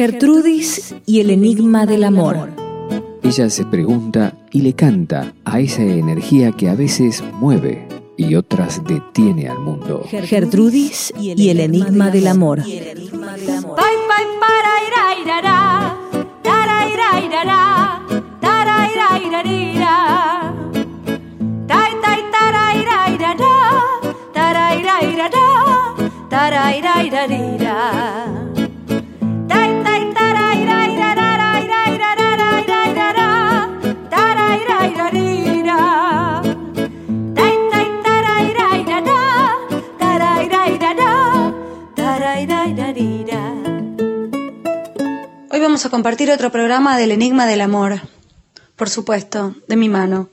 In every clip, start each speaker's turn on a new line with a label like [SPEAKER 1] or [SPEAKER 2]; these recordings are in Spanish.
[SPEAKER 1] Gertrudis y el enigma del amor.
[SPEAKER 2] Ella se pregunta y le canta a esa energía que a veces mueve y otras detiene al mundo.
[SPEAKER 1] Gertrudis y el enigma del amor.
[SPEAKER 3] Vamos a compartir otro programa del Enigma del Amor. Por supuesto, de mi mano.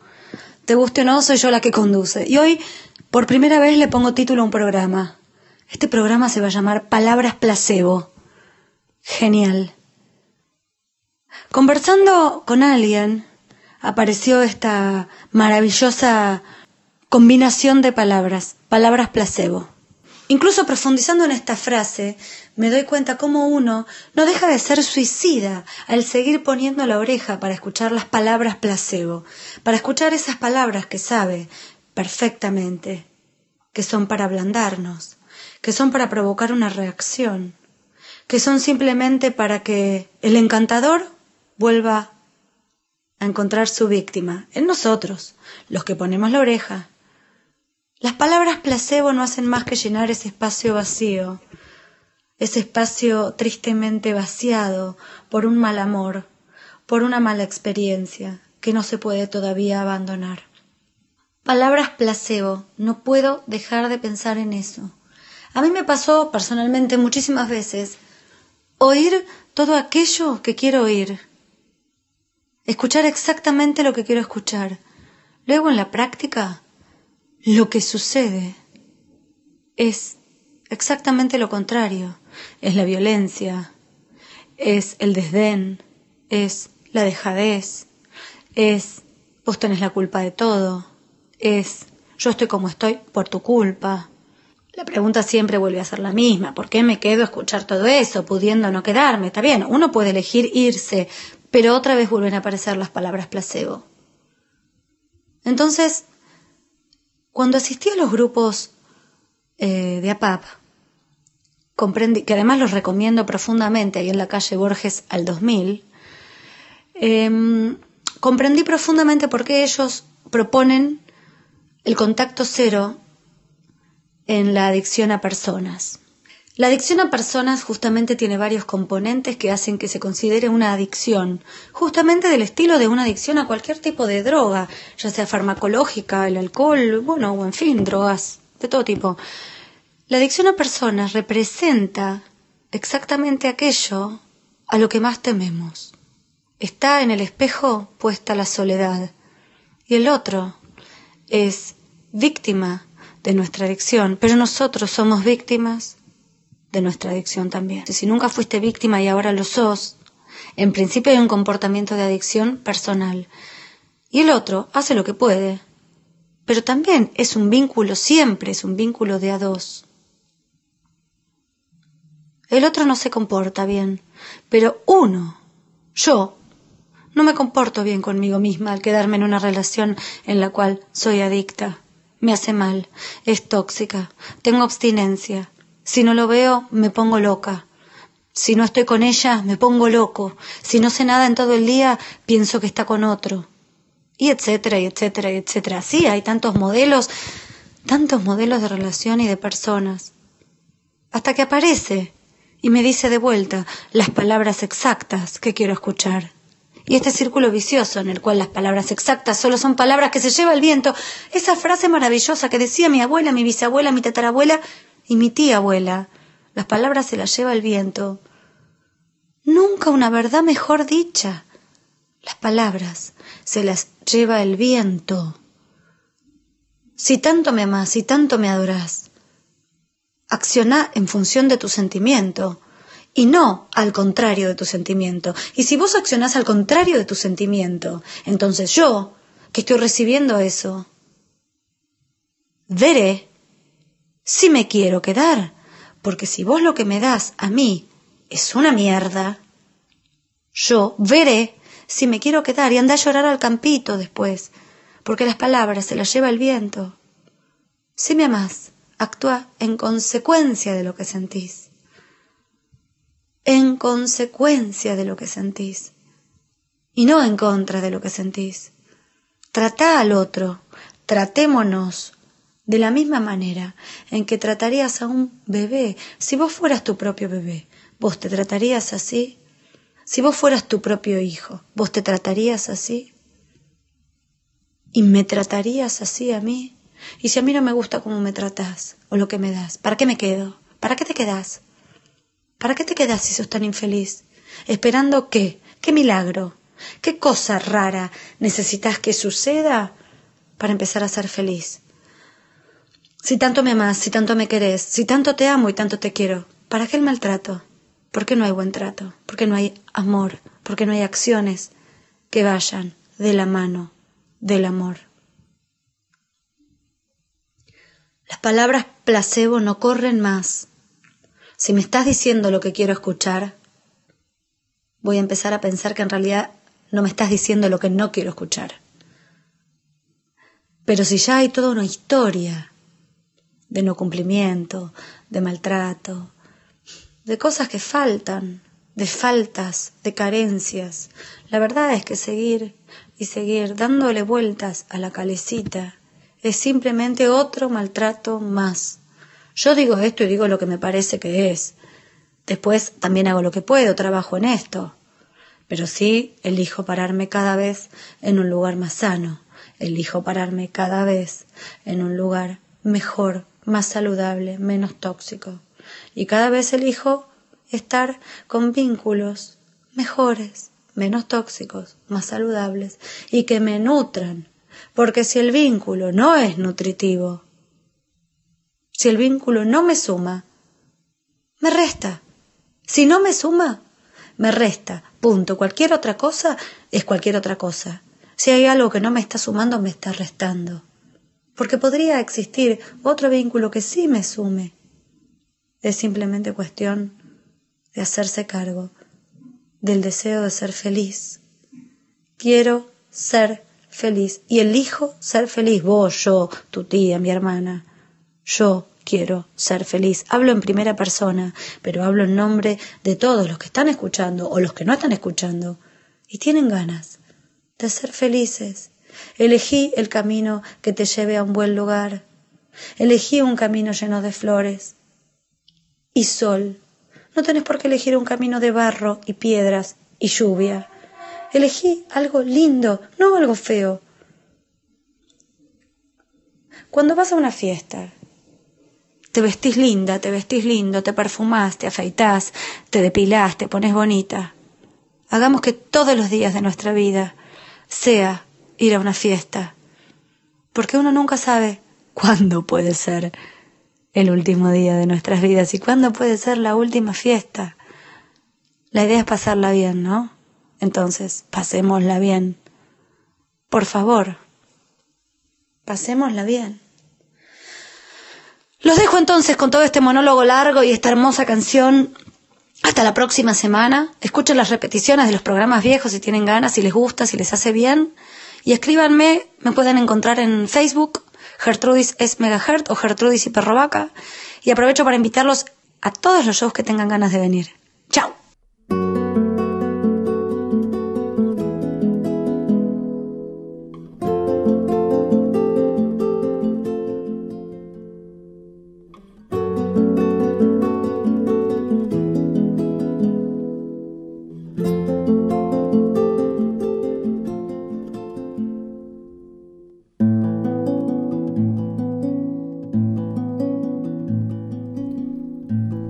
[SPEAKER 3] Te guste o no, soy yo la que conduce. Y hoy, por primera vez, le pongo título a un programa. Este programa se va a llamar Palabras Placebo. Genial. Conversando con alguien, apareció esta maravillosa combinación de palabras, palabras placebo. Incluso profundizando en esta frase, me doy cuenta cómo uno no deja de ser suicida al seguir poniendo la oreja para escuchar las palabras placebo, para escuchar esas palabras que sabe perfectamente que son para ablandarnos, que son para provocar una reacción, que son simplemente para que el encantador vuelva a encontrar su víctima, en nosotros, los que ponemos la oreja. Las palabras placebo no hacen más que llenar ese espacio vacío, ese espacio tristemente vaciado por un mal amor, por una mala experiencia que no se puede todavía abandonar. Palabras placebo, no puedo dejar de pensar en eso. A mí me pasó personalmente muchísimas veces oír todo aquello que quiero oír, escuchar exactamente lo que quiero escuchar. Luego en la práctica, lo que sucede es exactamente lo contrario. Es la violencia, es el desdén, es la dejadez, es vos tenés la culpa de todo, es yo estoy como estoy por tu culpa. La pregunta siempre vuelve a ser la misma. ¿Por qué me quedo a escuchar todo eso, pudiendo no quedarme? Está bien, uno puede elegir irse, pero otra vez vuelven a aparecer las palabras placebo. Entonces, cuando asistí a los grupos eh, de APAP, comprendí, que además los recomiendo profundamente ahí en la calle Borges al 2000, em, comprendí profundamente por qué ellos proponen el contacto cero en la adicción a personas. La adicción a personas justamente tiene varios componentes que hacen que se considere una adicción, justamente del estilo de una adicción a cualquier tipo de droga, ya sea farmacológica, el alcohol, bueno, o en fin, drogas de todo tipo. La adicción a personas representa exactamente aquello a lo que más tememos. Está en el espejo puesta la soledad y el otro es víctima de nuestra adicción, pero nosotros somos víctimas de nuestra adicción también. Si nunca fuiste víctima y ahora lo sos, en principio hay un comportamiento de adicción personal. Y el otro hace lo que puede, pero también es un vínculo, siempre es un vínculo de a dos. El otro no se comporta bien, pero uno, yo, no me comporto bien conmigo misma al quedarme en una relación en la cual soy adicta. Me hace mal, es tóxica, tengo abstinencia. Si no lo veo, me pongo loca. Si no estoy con ella, me pongo loco. Si no sé nada en todo el día, pienso que está con otro. Y etcétera, y etcétera, y etcétera. Sí, hay tantos modelos, tantos modelos de relación y de personas. Hasta que aparece y me dice de vuelta las palabras exactas que quiero escuchar. Y este círculo vicioso en el cual las palabras exactas solo son palabras que se lleva el viento, esa frase maravillosa que decía mi abuela, mi bisabuela, mi tatarabuela y mi tía abuela, Las palabras se las lleva el viento. Nunca una verdad mejor dicha. Las palabras se las lleva el viento. Si tanto me amas, si tanto me adoras, acciona en función de tu sentimiento y no al contrario de tu sentimiento. Y si vos accionás al contrario de tu sentimiento, entonces yo, que estoy recibiendo eso, veré si me quiero quedar. Porque si vos lo que me das a mí es una mierda, yo veré si me quiero quedar y anda a llorar al campito después, porque las palabras se las lleva el viento. Si me amás, actúa en consecuencia de lo que sentís en consecuencia de lo que sentís y no en contra de lo que sentís. Tratá al otro, tratémonos de la misma manera en que tratarías a un bebé. Si vos fueras tu propio bebé, ¿vos te tratarías así? Si vos fueras tu propio hijo, ¿vos te tratarías así? ¿Y me tratarías así a mí? Y si a mí no me gusta cómo me tratás o lo que me das, ¿para qué me quedo? ¿Para qué te quedás? ¿Para qué te quedas si sos tan infeliz? ¿Esperando qué? ¿Qué milagro? ¿Qué cosa rara necesitas que suceda para empezar a ser feliz? Si tanto me amas, si tanto me querés, si tanto te amo y tanto te quiero, ¿para qué el maltrato? ¿Por qué no hay buen trato? ¿Por qué no hay amor? ¿Por qué no hay acciones que vayan de la mano del amor? Las palabras placebo no corren más si me estás diciendo lo que quiero escuchar, voy a empezar a pensar que en realidad no me estás diciendo lo que no quiero escuchar. Pero si ya hay toda una historia de no cumplimiento, de maltrato, de cosas que faltan, de faltas, de carencias, la verdad es que seguir y seguir dándole vueltas a la calecita es simplemente otro maltrato más yo digo esto y digo lo que me parece que es. Después también hago lo que puedo, trabajo en esto. Pero sí elijo pararme cada vez en un lugar más sano, elijo pararme cada vez en un lugar mejor, más saludable, menos tóxico. Y cada vez elijo estar con vínculos mejores, menos tóxicos, más saludables y que me nutran. Porque si el vínculo no es nutritivo, si el vínculo no me suma, me resta. Si no me suma, me resta. Punto. Cualquier otra cosa es cualquier otra cosa. Si hay algo que no me está sumando, me está restando. Porque podría existir otro vínculo que sí me sume. Es simplemente cuestión de hacerse cargo del deseo de ser feliz. Quiero ser feliz y elijo ser feliz. Vos, yo, tu tía, mi hermana. Yo quiero ser feliz. Hablo en primera persona, pero hablo en nombre de todos los que están escuchando o los que no están escuchando y tienen ganas de ser felices. Elegí el camino que te lleve a un buen lugar. Elegí un camino lleno de flores y sol. No tenés por qué elegir un camino de barro y piedras y lluvia. Elegí algo lindo, no algo feo. Cuando vas a una fiesta te vestís linda, te vestís lindo, te perfumás, te afeitás, te depilás, te pones bonita. Hagamos que todos los días de nuestra vida sea ir a una fiesta, porque uno nunca sabe cuándo puede ser el último día de nuestras vidas y cuándo puede ser la última fiesta. La idea es pasarla bien, ¿no? Entonces, pasémosla bien. Por favor, pasémosla bien. Los dejo entonces con todo este monólogo largo y esta hermosa canción. Hasta la próxima semana. Escuchen las repeticiones de los programas viejos si tienen ganas, si les gusta, si les hace bien. Y escríbanme, me pueden encontrar en Facebook, Gertrudis es Megahertz o Gertrudis y Perrovaca. Y aprovecho para invitarlos a todos los shows que tengan ganas de venir.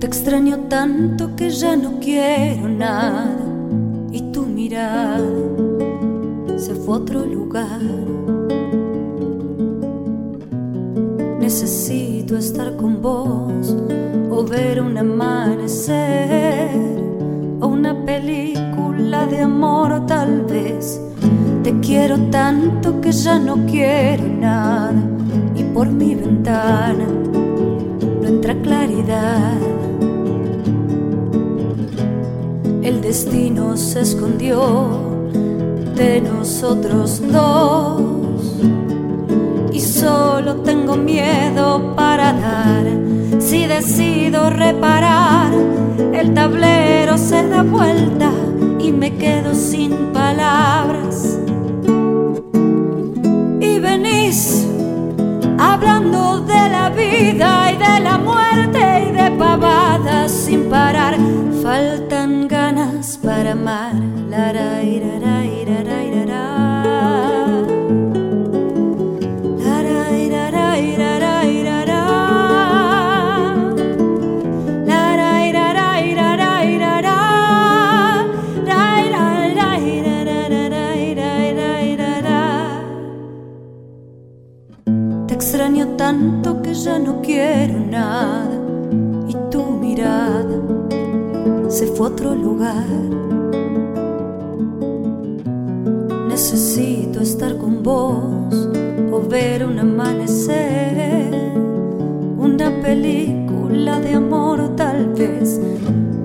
[SPEAKER 3] Te extraño tanto que ya no quiero nada y tu mirada se fue a otro lugar. Necesito estar con vos o ver un amanecer o una película de amor tal vez. Te quiero tanto que ya no quiero nada y por mi ventana no entra claridad. El destino se escondió de nosotros dos y solo tengo miedo para dar. Si decido reparar, el tablero se da vuelta y me quedo sin palabras. Y venís hablando de la vida y de la muerte y de pavadas sin parar. Faltan para amar. La, ra, ira, ra, Necesito estar con vos o ver un amanecer, una película de amor tal vez.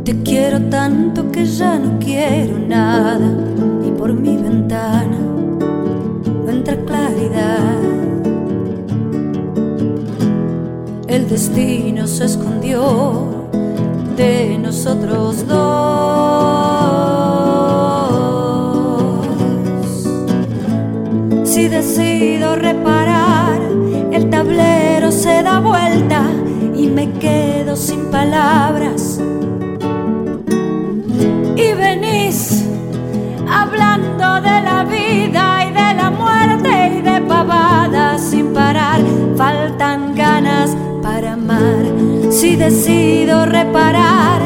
[SPEAKER 3] Te quiero tanto que ya no quiero nada y por mi ventana no entra claridad. El destino se escondió de nosotros dos. Si decido reparar, el tablero se da vuelta y me quedo sin palabras. Y venís hablando de la vida y de la muerte y de pavadas sin parar. Faltan ganas para amar. Si decido reparar,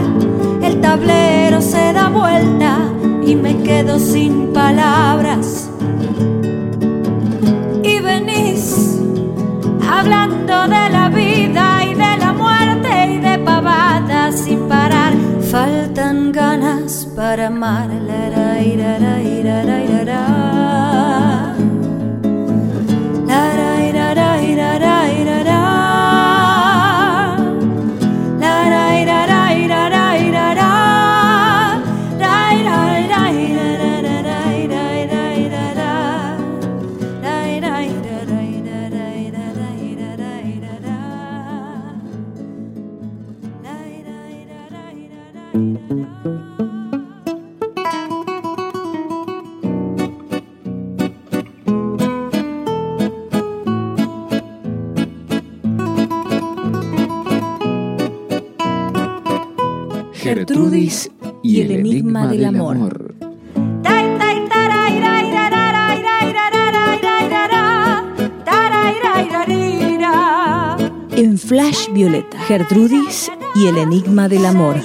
[SPEAKER 3] el tablero se da vuelta y me quedo sin palabras. Y venís hablando de la vida y de la muerte y de pavadas sin parar. Faltan ganas para amar. La, ira,
[SPEAKER 2] Gertrudis y el enigma del amor.
[SPEAKER 1] En Flash Violeta, Gertrudis y el enigma del amor.